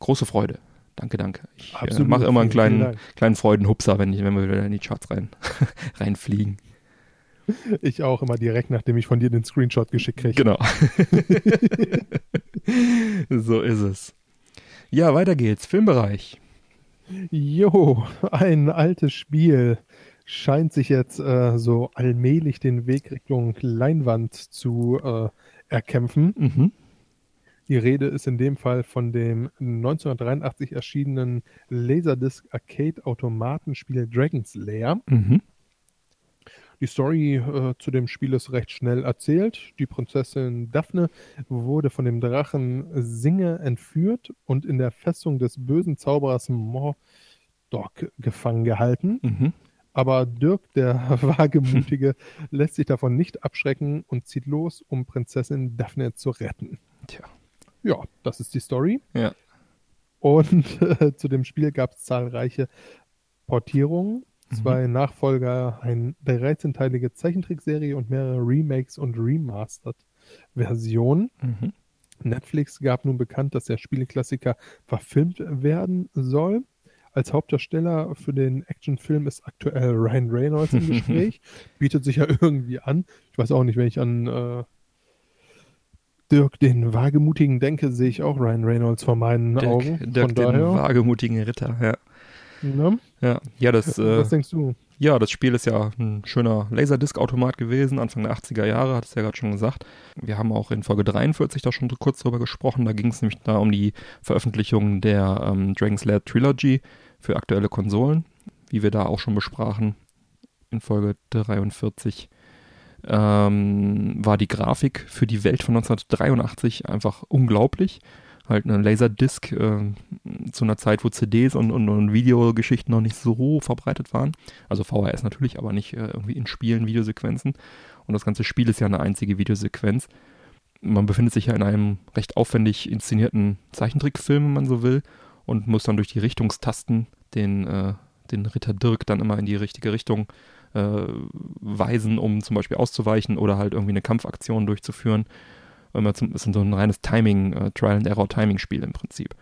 S2: große Freude. Danke, danke. Ich äh, mache immer einen kleinen, kleinen Freudenhupser, wenn, ich, wenn wir wieder in die Charts rein, reinfliegen.
S3: Ich auch immer direkt, nachdem ich von dir den Screenshot geschickt kriege.
S2: Genau. so ist es. Ja, weiter geht's. Filmbereich.
S3: Jo, ein altes Spiel scheint sich jetzt äh, so allmählich den Weg Richtung Leinwand zu äh, erkämpfen.
S2: Mhm.
S3: Die Rede ist in dem Fall von dem 1983 erschienenen Laserdisc Arcade Automatenspiel Dragon's Lair.
S2: Mhm.
S3: Die Story äh, zu dem Spiel ist recht schnell erzählt. Die Prinzessin Daphne wurde von dem Drachen Singe entführt und in der Festung des bösen Zauberers Mordok gefangen gehalten.
S2: Mhm.
S3: Aber Dirk, der Wagemutige, lässt sich davon nicht abschrecken und zieht los, um Prinzessin Daphne zu retten.
S2: Tja.
S3: Ja, das ist die Story.
S2: Ja.
S3: Und äh, zu dem Spiel gab es zahlreiche Portierungen,
S2: Mhm.
S3: zwei Nachfolger, eine 13-teilige Zeichentrickserie und mehrere Remakes und Remastered-Versionen.
S2: Mhm.
S3: Netflix gab nun bekannt, dass der Spieleklassiker verfilmt werden soll. Als Hauptdarsteller für den Actionfilm ist aktuell Ryan Reynolds im Gespräch. Bietet sich ja irgendwie an. Ich weiß auch nicht, wenn ich an äh, Dirk den Wagemutigen denke, sehe ich auch Ryan Reynolds vor meinen Augen.
S2: Dirk, Dirk
S3: Von
S2: den
S3: daher,
S2: wagemutigen Ritter. Ja,
S3: ne?
S2: ja. ja das äh,
S3: was denkst du?
S2: Ja, das Spiel ist ja ein schöner Laserdisc-Automat gewesen, Anfang der 80er Jahre, hat es ja gerade schon gesagt. Wir haben auch in Folge 43 da schon kurz drüber gesprochen. Da ging es nämlich da um die Veröffentlichung der ähm, Dragon's Lair Trilogy für aktuelle Konsolen, wie wir da auch schon besprachen in Folge 43. Ähm, war die Grafik für die Welt von 1983 einfach unglaublich. Halt eine Laserdisc äh, zu einer Zeit, wo CDs und, und, und Videogeschichten noch nicht so verbreitet waren. Also VHS natürlich, aber nicht äh, irgendwie in Spielen, Videosequenzen. Und das ganze Spiel ist ja eine einzige Videosequenz. Man befindet sich ja in einem recht aufwendig inszenierten Zeichentrickfilm, wenn man so will, und muss dann durch die Richtungstasten den, äh, den Ritter Dirk dann immer in die richtige Richtung äh, weisen, um zum Beispiel auszuweichen oder halt irgendwie eine Kampfaktion durchzuführen. Es ist so ein reines Timing, äh, Trial-and-Error-Timing-Spiel im Prinzip.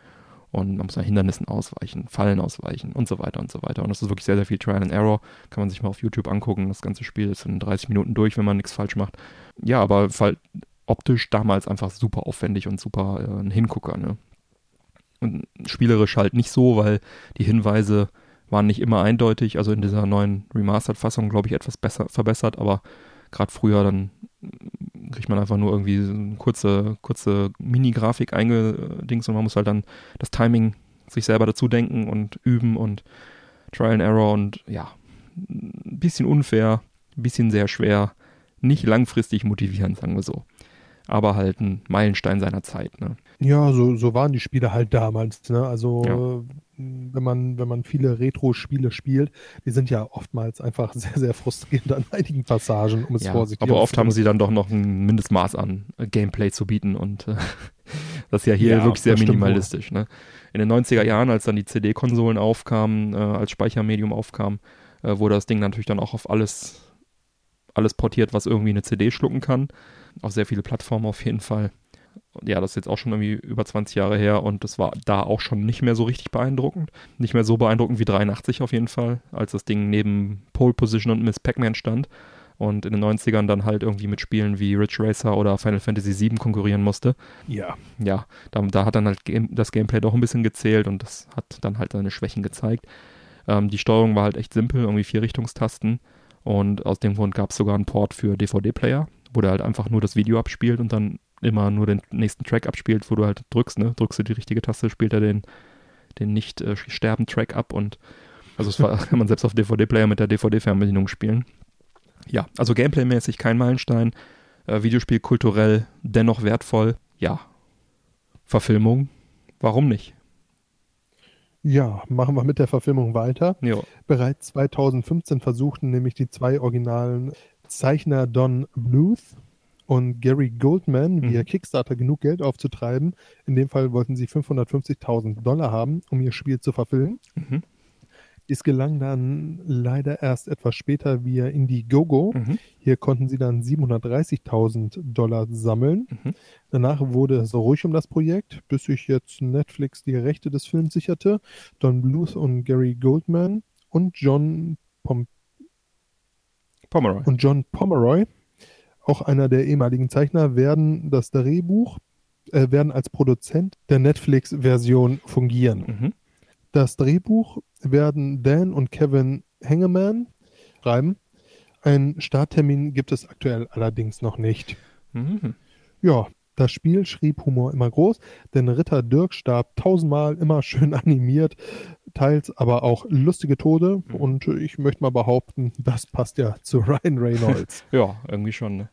S2: Und man muss nach Hindernissen ausweichen, Fallen ausweichen und so weiter und so weiter. Und das ist wirklich sehr, sehr viel Trial and Error. Kann man sich mal auf YouTube angucken. Das ganze Spiel ist in 30 Minuten durch, wenn man nichts falsch macht. Ja, aber halt optisch damals einfach super aufwendig und super äh, ein Hingucker. Ne? Und spielerisch halt nicht so, weil die Hinweise waren nicht immer eindeutig. Also in dieser neuen Remastered-Fassung, glaube ich, etwas besser verbessert, aber gerade früher dann kriegt man einfach nur irgendwie eine kurze, kurze Mini-Grafik eingedings und man muss halt dann das Timing sich selber dazu denken und üben und Trial and Error und ja, ein bisschen unfair, ein bisschen sehr schwer, nicht langfristig motivierend, sagen wir so. Aber halt ein Meilenstein seiner Zeit, ne?
S3: Ja, so, so waren die Spiele halt damals, ne? Also ja wenn man, wenn man viele Retro-Spiele spielt, die sind ja oftmals einfach sehr, sehr frustrierend an einigen Passagen, um es
S2: ja,
S3: vorsichtig
S2: Aber oft haben sie dann doch noch ein Mindestmaß an äh, Gameplay zu bieten und äh, das ist ja hier ja, wirklich sehr minimalistisch. Ne? In den 90er Jahren, als dann die CD-Konsolen aufkamen, äh, als Speichermedium aufkamen, äh, wurde das Ding natürlich dann auch auf alles, alles portiert, was irgendwie eine CD schlucken kann. Auf sehr viele Plattformen auf jeden Fall ja, das ist jetzt auch schon irgendwie über 20 Jahre her und das war da auch schon nicht mehr so richtig beeindruckend. Nicht mehr so beeindruckend wie 83 auf jeden Fall, als das Ding neben Pole Position und Miss Pac-Man stand und in den 90ern dann halt irgendwie mit Spielen wie Ridge Racer oder Final Fantasy VII konkurrieren musste.
S3: Ja.
S2: Ja, da, da hat dann halt Game, das Gameplay doch ein bisschen gezählt und das hat dann halt seine Schwächen gezeigt. Ähm, die Steuerung war halt echt simpel, irgendwie vier Richtungstasten und aus dem Grund gab es sogar einen Port für DVD-Player, wo der halt einfach nur das Video abspielt und dann immer nur den nächsten Track abspielt, wo du halt drückst, ne? Drückst du die richtige Taste, spielt er den, den nicht äh, sterben Track ab und also es war, kann man selbst auf DVD-Player mit der DVD-Fernbedienung spielen. Ja, also Gameplay-mäßig kein Meilenstein, äh, Videospiel kulturell dennoch wertvoll. Ja, Verfilmung, warum nicht?
S3: Ja, machen wir mit der Verfilmung weiter.
S2: Jo.
S3: Bereits 2015 versuchten nämlich die zwei originalen Zeichner Don Bluth und Gary Goldman via mhm. Kickstarter genug Geld aufzutreiben. In dem Fall wollten sie 550.000 Dollar haben, um ihr Spiel zu verfilmen. Mhm. Dies gelang dann leider erst etwas später via Indiegogo. Mhm. Hier konnten sie dann 730.000 Dollar sammeln. Mhm. Danach wurde es ruhig um das Projekt, bis sich jetzt Netflix die Rechte des Films sicherte. Don Bluth und Gary Goldman und John Pom
S2: Pomeroy.
S3: Und John Pomeroy auch einer der ehemaligen Zeichner, werden das Drehbuch, äh, werden als Produzent der Netflix-Version fungieren. Mhm. Das Drehbuch werden Dan und Kevin Hengeman schreiben. Einen Starttermin gibt es aktuell allerdings noch nicht. Mhm. Ja, das Spiel schrieb Humor immer groß, denn Ritter Dirk starb tausendmal immer schön animiert, teils aber auch lustige Tode. Mhm. Und ich möchte mal behaupten, das passt ja zu Ryan Reynolds.
S2: ja, irgendwie schon. Ne?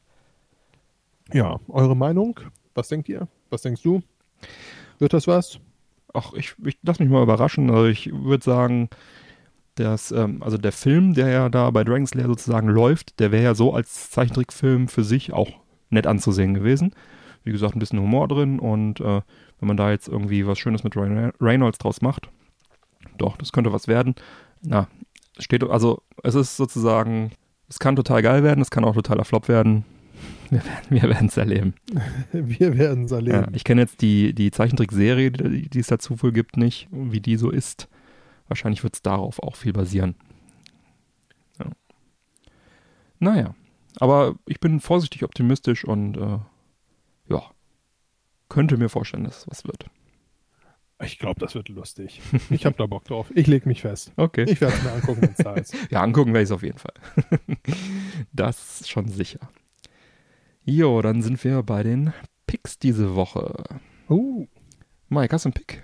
S3: Ja, eure Meinung? Was denkt ihr? Was denkst du? Wird das was?
S2: Ach, ich, ich lass mich mal überraschen. Also ich würde sagen, dass, ähm, also der Film, der ja da bei Dragon's Lair sozusagen läuft, der wäre ja so als Zeichentrickfilm für sich auch nett anzusehen gewesen. Wie gesagt, ein bisschen Humor drin und äh, wenn man da jetzt irgendwie was Schönes mit Ryan Reynolds draus macht, doch, das könnte was werden. Na, steht, also es ist sozusagen, es kann total geil werden, es kann auch totaler Flop werden. Wir werden es erleben.
S3: Wir werden es erleben. Ja,
S2: ich kenne jetzt die, die Zeichentrickserie, die, die es dazu wohl gibt, nicht, wie die so ist. Wahrscheinlich wird es darauf auch viel basieren. Ja. Naja, aber ich bin vorsichtig optimistisch und äh, ja, könnte mir vorstellen, dass es was wird.
S3: Ich glaube, das wird lustig. Ich habe da Bock drauf. Ich lege mich fest.
S2: Okay.
S3: Ich werde es mir angucken, wenn es da ist.
S2: ja, angucken werde ich es auf jeden Fall. das schon sicher. Jo, dann sind wir bei den Picks diese Woche.
S3: Oh.
S2: Mike, hast du einen Pick?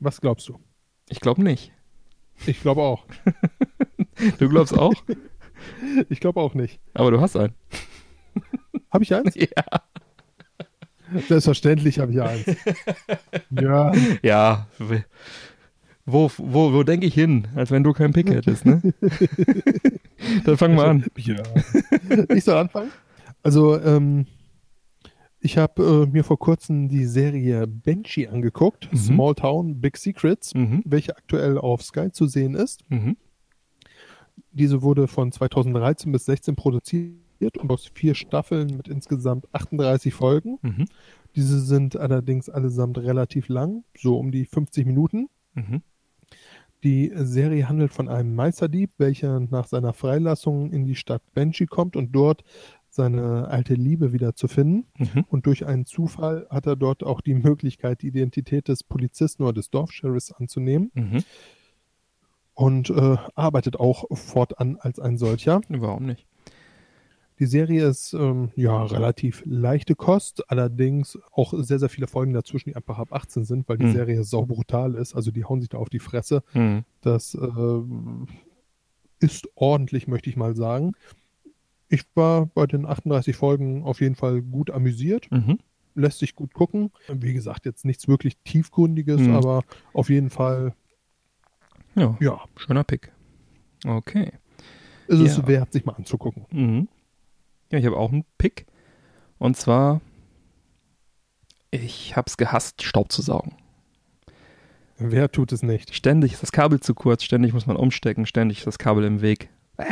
S3: Was glaubst du?
S2: Ich glaube nicht.
S3: Ich glaube auch.
S2: du glaubst auch?
S3: ich glaube auch nicht.
S2: Aber du hast einen.
S3: Habe ich eins?
S2: Ja.
S3: Selbstverständlich habe ich eins.
S2: ja. Ja. Wo, wo, wo denke ich hin, als wenn du keinen Pick hättest, ne? Dann fangen wir an.
S3: Ja. Ich soll anfangen? Also, ähm, ich habe äh, mir vor kurzem die Serie Banshee angeguckt, mhm. Small Town Big Secrets, mhm. welche aktuell auf Sky zu sehen ist. Mhm. Diese wurde von 2013 bis 16 produziert und aus vier Staffeln mit insgesamt 38 Folgen.
S2: Mhm.
S3: Diese sind allerdings allesamt relativ lang, so um die 50 Minuten.
S2: Mhm.
S3: Die Serie handelt von einem Meisterdieb, welcher nach seiner Freilassung in die Stadt Benji kommt und dort seine alte Liebe wieder zu finden.
S2: Mhm.
S3: Und durch einen Zufall hat er dort auch die Möglichkeit, die Identität des Polizisten oder des Dorfsheriffs anzunehmen
S2: Mhm.
S3: und äh, arbeitet auch fortan als ein solcher.
S2: Warum nicht?
S3: Die Serie ist ähm, ja relativ leichte Kost, allerdings auch sehr, sehr viele Folgen dazwischen, die einfach ab 18 sind, weil die
S2: Hm.
S3: Serie sau brutal ist. Also die hauen sich da auf die Fresse.
S2: Mhm.
S3: Das äh, ist ordentlich, möchte ich mal sagen. Ich war bei den 38 Folgen auf jeden Fall gut amüsiert,
S2: Mhm.
S3: lässt sich gut gucken. Wie gesagt, jetzt nichts wirklich tiefgründiges,
S2: Hm.
S3: aber auf jeden Fall,
S2: Ja,
S3: ja,
S2: schöner Pick. Okay.
S3: ist es
S2: Ja.
S3: wert, sich mal anzugucken.
S2: Mhm. Ja, ich habe auch einen Pick. Und zwar, ich habe es gehasst, Staub zu saugen.
S3: Wer tut es nicht?
S2: Ständig ist das Kabel zu kurz, ständig muss man umstecken, ständig ist das Kabel im Weg. Äh.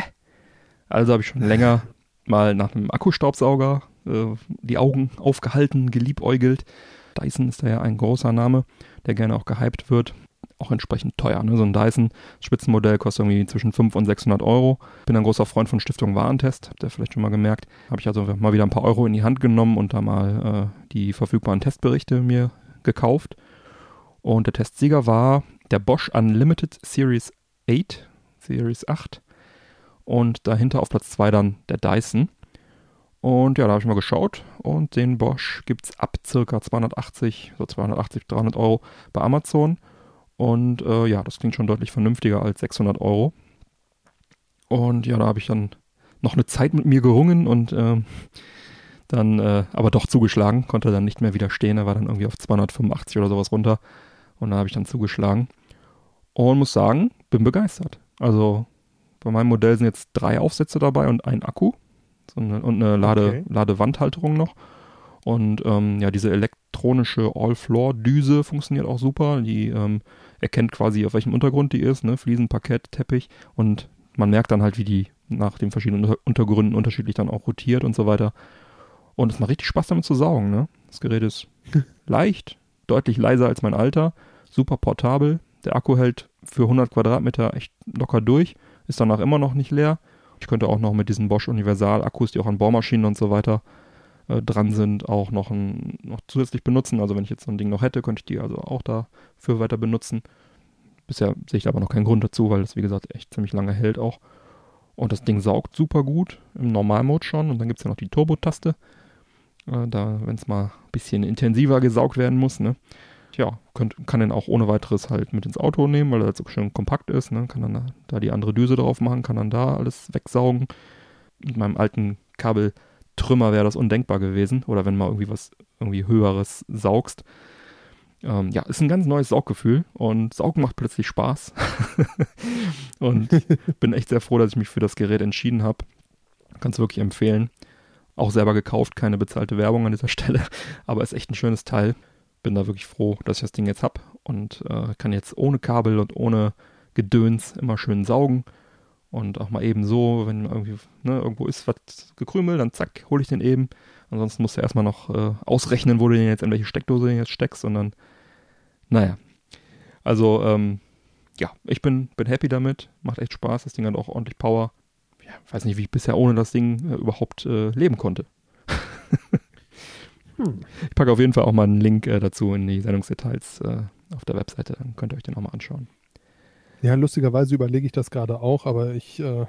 S2: Also habe ich schon länger mal nach einem Akkustaubsauger äh, die Augen aufgehalten, geliebäugelt. Dyson ist da ja ein großer Name, der gerne auch gehypt wird. Auch entsprechend teuer. Ne? So ein Dyson Spitzenmodell kostet irgendwie zwischen 500 und 600 Euro. Bin ein großer Freund von Stiftung Warentest, habt ihr vielleicht schon mal gemerkt. Habe ich also mal wieder ein paar Euro in die Hand genommen und da mal äh, die verfügbaren Testberichte mir gekauft. Und der Testsieger war der Bosch Unlimited Series 8, Series 8. Und dahinter auf Platz 2 dann der Dyson. Und ja, da habe ich mal geschaut und den Bosch gibt es ab circa 280, so 280, 300 Euro bei Amazon. Und äh, ja, das klingt schon deutlich vernünftiger als 600 Euro. Und ja, da habe ich dann noch eine Zeit mit mir gerungen und äh, dann äh, aber doch zugeschlagen, konnte dann nicht mehr widerstehen. Er war dann irgendwie auf 285 oder sowas runter. Und da habe ich dann zugeschlagen. Und muss sagen, bin begeistert. Also bei meinem Modell sind jetzt drei Aufsätze dabei und ein Akku. So eine, und eine Lade,
S3: Okay.
S2: Ladewandhalterung noch. Und ähm, ja, diese elektronische All-Floor-Düse funktioniert auch super. Die ähm, erkennt quasi, auf welchem Untergrund die ist, ne? Fliesen, Parkett, Teppich. Und man merkt dann halt, wie die nach den verschiedenen Unter Untergründen unterschiedlich dann auch rotiert und so weiter. Und es macht richtig Spaß damit zu saugen, ne? Das Gerät ist leicht, deutlich leiser als mein alter, super portabel. Der Akku hält für 100 Quadratmeter echt locker durch, ist danach immer noch nicht leer. Ich könnte auch noch mit diesen Bosch Universal Akkus, die auch an Bohrmaschinen und so weiter äh, dran sind, auch noch, ein, noch zusätzlich benutzen. Also wenn ich jetzt so ein Ding noch hätte, könnte ich die also auch dafür weiter benutzen. Bisher sehe ich aber noch keinen Grund dazu, weil das wie gesagt echt ziemlich lange hält auch. Und das Ding saugt super gut, im Normalmod schon. Und dann gibt es ja noch die Turbo-Taste. Äh, da, wenn es mal ein bisschen intensiver gesaugt werden muss, ne? Tja, könnt, kann den auch ohne weiteres halt mit ins Auto nehmen, weil er halt so schön kompakt ist, ne? Kann dann da, da die andere Düse drauf machen, kann dann da alles wegsaugen. Mit meinem alten Kabeltrümmer wäre das undenkbar gewesen. Oder wenn mal irgendwie was irgendwie höheres saugst. Ähm, ja, ist ein ganz neues Sauggefühl und Saugen macht plötzlich Spaß. und bin echt sehr froh, dass ich mich für das Gerät entschieden habe. Kann es wirklich empfehlen. Auch selber gekauft, keine bezahlte Werbung an dieser Stelle, aber ist echt ein schönes Teil. Bin da wirklich froh, dass ich das Ding jetzt habe und äh, kann jetzt ohne Kabel und ohne Gedöns immer schön saugen. Und auch mal eben so, wenn irgendwie ne, irgendwo ist was gekrümelt, dann zack, hole ich den eben. Ansonsten musst du erstmal noch äh, ausrechnen, wo du den jetzt in welche Steckdose den jetzt steckst. Und dann, naja. Also, ähm, ja, ich bin, bin happy damit. Macht echt Spaß. Das Ding hat auch ordentlich Power. Ja, weiß nicht, wie ich bisher ohne das Ding äh, überhaupt äh, leben konnte.
S3: Hm.
S2: Ich packe auf jeden Fall auch mal einen Link äh, dazu in die Sendungsdetails äh, auf der Webseite. Dann könnt ihr euch den auch mal anschauen.
S3: Ja, lustigerweise überlege ich das gerade auch, aber ich, äh,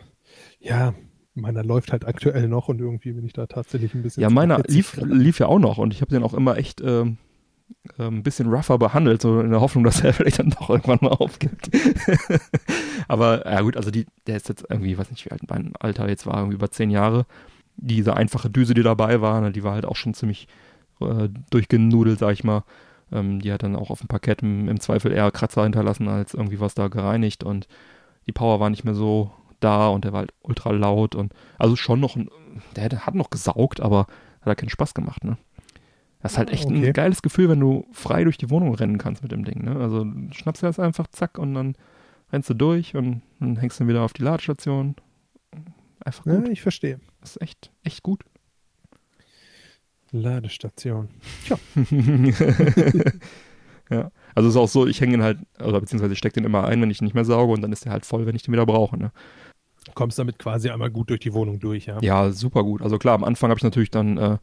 S3: ja, meiner läuft halt aktuell noch und irgendwie bin ich da tatsächlich ein bisschen.
S2: Ja, meiner lief, lief ja auch noch und ich habe den auch immer echt ähm, ähm, ein bisschen rougher behandelt, so in der Hoffnung, dass er vielleicht dann doch irgendwann mal aufgibt. Aber ja gut, also die, der ist jetzt irgendwie, weiß nicht, wie alt mein Alter jetzt war, irgendwie über zehn Jahre. Diese einfache Düse, die dabei war, ne, die war halt auch schon ziemlich äh, durchgenudelt, sag ich mal. Ähm, die hat dann auch auf dem Parkett im, im Zweifel eher Kratzer hinterlassen, als irgendwie was da gereinigt und die Power war nicht mehr so da und der war halt ultra laut und also schon noch, ein, der hat noch gesaugt, aber hat halt keinen Spaß gemacht, ne? Das ist halt echt
S3: Okay.
S2: ein geiles Gefühl, wenn du frei durch die Wohnung rennen kannst mit dem Ding, ne? Also schnappst du das einfach, zack, und dann rennst du durch und dann hängst du wieder auf die Ladestation, Einfach
S3: Ja,
S2: gut.
S3: ich verstehe.
S2: Das ist echt, echt gut.
S3: Ladestation.
S2: ja. Also es ist auch so, ich hänge ihn halt, oder beziehungsweise ich stecke den immer ein, wenn ich ihn nicht mehr sauge und dann ist der halt voll, wenn ich den wieder brauche. Ne?
S3: Kommst damit quasi einmal gut durch die Wohnung durch, ja?
S2: Ja, super gut. Also klar, am Anfang habe ich natürlich dann äh,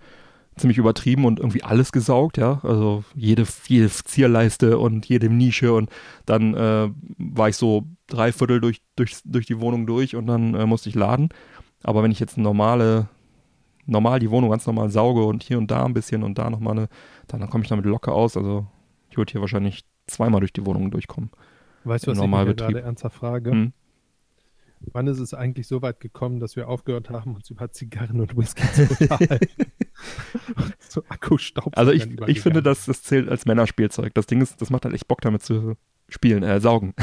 S2: ziemlich übertrieben und irgendwie alles gesaugt, ja. Also jede, jede Zierleiste und jede Nische und dann äh, war ich so drei Viertel durch, durch, durch die Wohnung durch und dann äh, musste ich laden. Aber wenn ich jetzt normale, normal die Wohnung ganz normal sauge und hier und da ein bisschen und da nochmal eine, dann, dann komme ich damit locker aus. Also ich würde hier wahrscheinlich zweimal durch die Wohnung durchkommen.
S3: Weißt du, was ich
S2: Normalbetrieb.
S3: gerade ernsthaft frage?
S2: Hm.
S3: Wann ist es eigentlich so weit gekommen, dass wir aufgehört haben, uns über Zigarren und Whisky zu unterhalten? So Akkustaub.
S2: Also ich, ich finde, das, das zählt als Männerspielzeug. Das Ding ist, das macht halt echt Bock damit zu spielen, äh, saugen.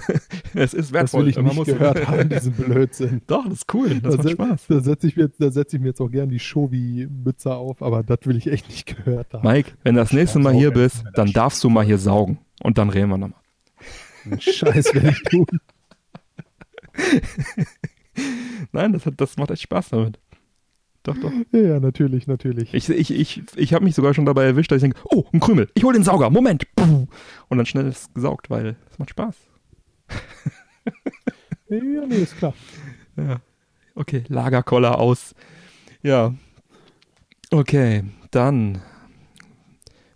S2: es ist
S3: das
S2: wertvoll.
S3: will ich
S2: Man
S3: nicht
S2: muss-
S3: gehört haben, diesen Blödsinn.
S2: Doch, das ist cool. Das
S3: da
S2: macht Spaß.
S3: Da setze ich, mir- da setz ich mir jetzt auch gern die Shovi-Mütze auf, aber das will ich echt nicht gehört haben.
S2: Mike, wenn du das nächste Mal hier bist, dann darfst du mal hier saugen. Und dann reden wir nochmal.
S3: Scheiß werde ich tun.
S2: Nein, das, hat, das macht echt Spaß damit. Doch, doch.
S3: Ja, natürlich, natürlich.
S2: Ich, ich, ich, ich habe mich sogar schon dabei erwischt, dass ich denke, oh, ein Krümel, ich hole den Sauger, Moment. Und dann schnell ist es gesaugt, weil es macht Spaß.
S3: ja, nee, ist klar.
S2: Ja. Okay, Lagerkoller aus. Ja. Okay, dann.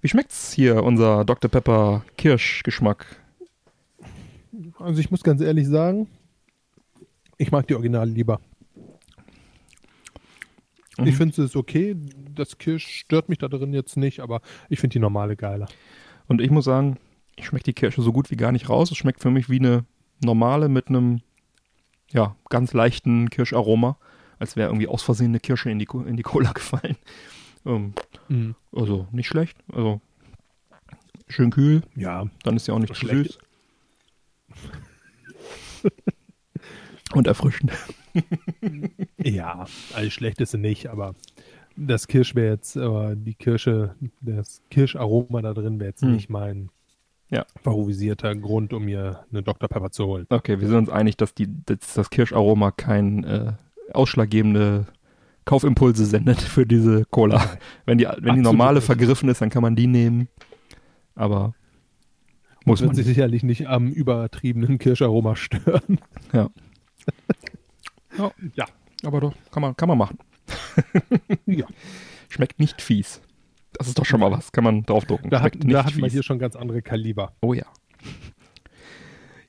S2: Wie schmeckt's hier, unser Dr. Pepper Kirschgeschmack?
S3: Also ich muss ganz ehrlich sagen, ich mag die Original lieber.
S2: Mhm.
S3: Ich finde es okay. Das Kirsch stört mich da drin jetzt nicht, aber ich finde die normale geiler.
S2: Und ich muss sagen, ich schmecke die Kirsche so gut wie gar nicht raus. Es schmeckt für mich wie eine normale mit einem, ja, ganz leichten Kirscharoma. Als wäre irgendwie aus Versehen eine Kirsche in die, in die Cola gefallen. Ähm, also nicht schlecht. Also schön kühl,
S3: Ja,
S2: dann ist ja auch nicht zu
S3: Schlecht.
S2: süß. Und erfrischend.
S3: ja, also schlecht ist sie nicht, aber das Kirsch wäre jetzt, aber die Kirsche, das Kirscharoma da drin wäre jetzt
S2: Hm.
S3: nicht mein
S2: Ja.
S3: favorisierter Grund, um mir eine Dr. Pepper zu holen.
S2: Okay, wir sind uns einig, dass, die, dass das Kirscharoma kein äh, ausschlaggebende Kaufimpulse sendet für diese Cola.
S3: Nein.
S2: Wenn die, wenn die normale
S3: nicht.
S2: vergriffen ist, dann kann man die nehmen. Aber muss
S3: Wird
S2: man
S3: sich sicherlich nicht am übertriebenen Kirscharoma stören.
S2: Ja.
S3: Ja. Ja.
S2: Aber doch, kann man, kann man machen.
S3: Ja.
S2: Schmeckt nicht fies. Das ist doch schon mal was. Kann man draufdrucken.
S3: Da, hat,
S2: Schmeckt nicht
S3: da wir
S2: fies.
S3: hier schon ganz andere Kaliber.
S2: Oh ja.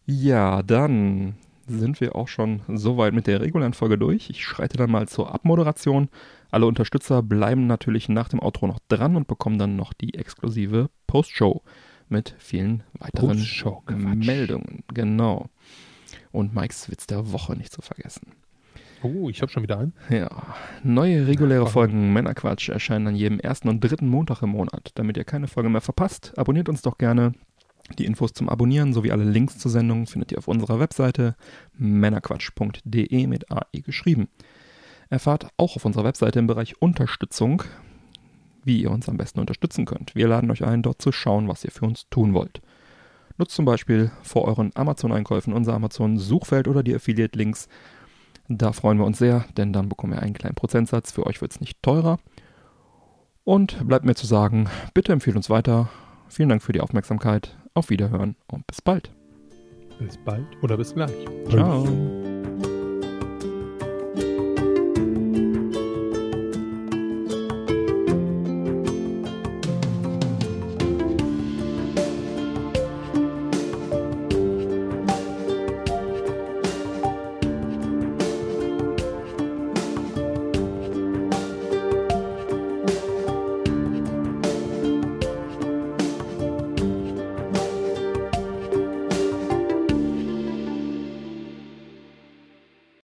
S2: Ja, dann sind wir auch schon soweit mit der regulären Folge durch. Ich schreite dann mal zur Abmoderation. Alle Unterstützer bleiben natürlich nach dem Outro noch dran und bekommen dann noch die exklusive Postshow mit vielen weiteren. Meldungen. Genau. Und Mikes Witz der Woche nicht zu vergessen.
S3: Oh, ich habe schon wieder einen.
S2: Ja, neue reguläre? Folgen Männerquatsch erscheinen an jedem ersten und dritten Montag im Monat. Damit ihr keine Folge mehr verpasst, abonniert uns doch gerne. Die Infos zum Abonnieren sowie alle Links zur Sendung findet ihr auf unserer Webseite männerquatsch.de mit AI geschrieben. Erfahrt auch auf unserer Webseite im Bereich Unterstützung, wie ihr uns am besten unterstützen könnt. Wir laden euch ein, dort zu schauen, was ihr für uns tun wollt. Nutzt zum Beispiel vor euren Amazon-Einkäufen unser Amazon-Suchfeld oder die Affiliate-Links. Da freuen wir uns sehr, denn dann bekommen wir einen kleinen Prozentsatz. Für euch wird es nicht teurer. Und bleibt mir zu sagen, bitte empfehlt uns weiter. Vielen Dank für die Aufmerksamkeit. Auf Wiederhören und bis bald.
S3: Bis bald oder bis gleich.
S2: Ciao.